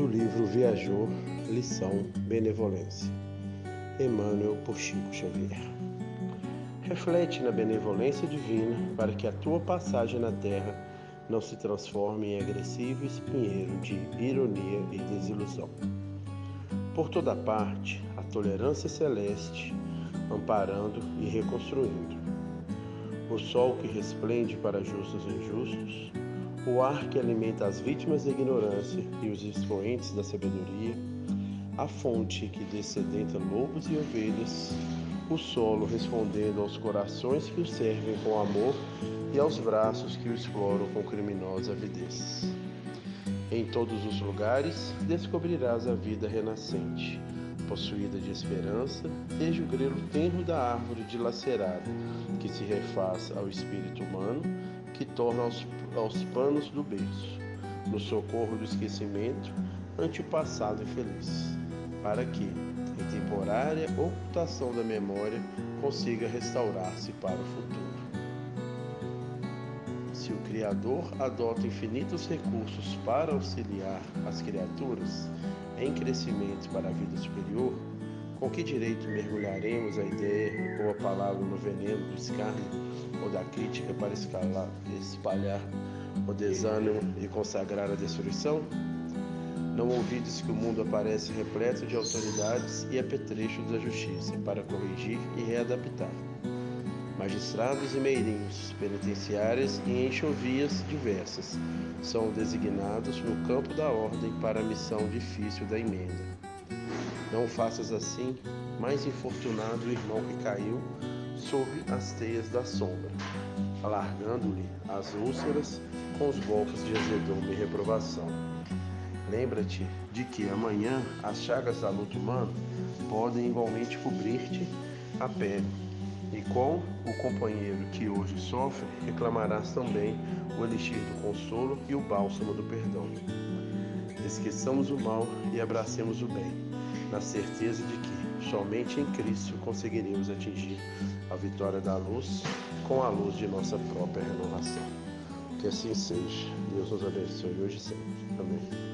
do livro Viajor, lição Benevolência. Emmanuel por Chico Xavier. Reflete na benevolência divina para que a tua passagem na terra não se transforme em agressivo espinheiro de ironia e desilusão. Por toda parte, a tolerância celeste, amparando e reconstruindo. O sol que resplende para justos e injustos, o ar que alimenta as vítimas da ignorância e os expoentes da sabedoria, a fonte que descedenta lobos e ovelhas, o solo respondendo aos corações que o servem com amor e aos braços que o exploram com criminosa avidez. Em todos os lugares descobrirás a vida renascente, possuída de esperança, desde o grelo tenro da árvore dilacerada, que se refaz ao espírito humano, que torna aos, aos panos do berço, no socorro do esquecimento, ante o passado infeliz, para que, em temporária ocultação da memória, consiga restaurar-se para o futuro. Se o Criador adota infinitos recursos para auxiliar as criaturas em crescimento para a vida superior, com que direito mergulharemos a ideia ou a palavra no veneno do escárnio ou da crítica para escalar, espalhar o desânimo e consagrar a destruição? Não ouvides que o mundo aparece repleto de autoridades e apetrechos da justiça para corrigir e readaptar magistrados e meirinhos, penitenciárias e enxovias diversas são designados no campo da ordem para a missão difícil da emenda. Não faças assim, mais infortunado o irmão que caiu sob as teias da sombra, alargando-lhe as úlceras com os golpes de azedume e reprovação. Lembra-te de que amanhã as chagas da luta humana podem igualmente cobrir-te a pele e com o companheiro que hoje sofre, reclamarás também o elixir do consolo e o bálsamo do perdão. Esqueçamos o mal e abracemos o bem, na certeza de que somente em Cristo conseguiremos atingir a vitória da luz com a luz de nossa própria renovação. Que assim seja. Deus nos abençoe hoje e sempre. Amém.